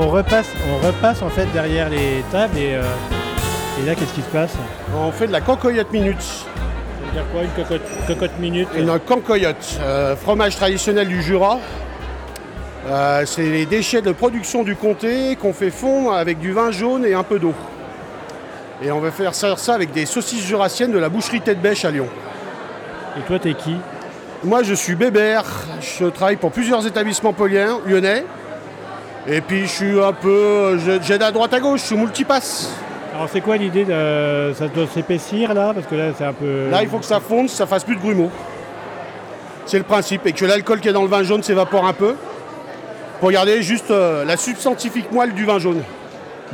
repasse, on repasse en fait derrière les tables et, euh, et là qu'est-ce qui se passe? On fait de la cancoyote minute. Ça veut dire quoi une cocotte, cocotte minute? Une cancoyote, euh, fromage traditionnel du Jura. Euh, c'est les déchets de production du comté qu'on fait fondre avec du vin jaune et un peu d'eau. Et on va faire ça, ça avec des saucisses jurassiennes de la boucherie Tête Bêche à Lyon. Et toi t'es qui? Moi je suis Bébert, je travaille pour plusieurs établissements poliens, lyonnais. Et puis je suis un peu. J'aide à droite à gauche, je suis multipasse. Alors c'est quoi l'idée de ça doit s'épaissir là? Parce que là c'est un peu. Là il faut que ça fonde, ça fasse plus de grumeaux. C'est le principe. Et que l'alcool qui est dans le vin jaune s'évapore un peu. Pour garder juste euh, la substantifique moelle du vin jaune.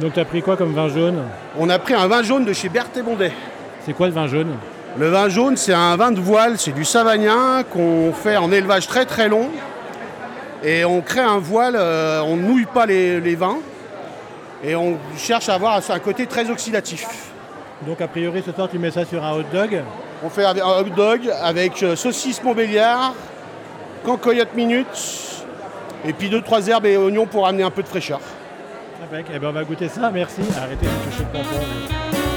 Donc t'as pris quoi comme vin jaune? On a pris un vin jaune de chez Berthe et Bondet. C'est quoi le vin jaune? Le vin jaune, c'est un vin de voile, c'est du savagnin qu'on fait en élevage très très long. Et on crée un voile, euh, on ne nouille pas les, les vins. Et on cherche à avoir un côté très oxydatif. Donc a priori ce soir tu mets ça sur un hot dog. On fait un hot dog avec euh, saucisse Montbéliard, cancoyote minute, et puis deux trois herbes et oignons pour amener un peu de fraîcheur. Eh ben on va goûter ça, merci. Arrêtez de toucher le pompon.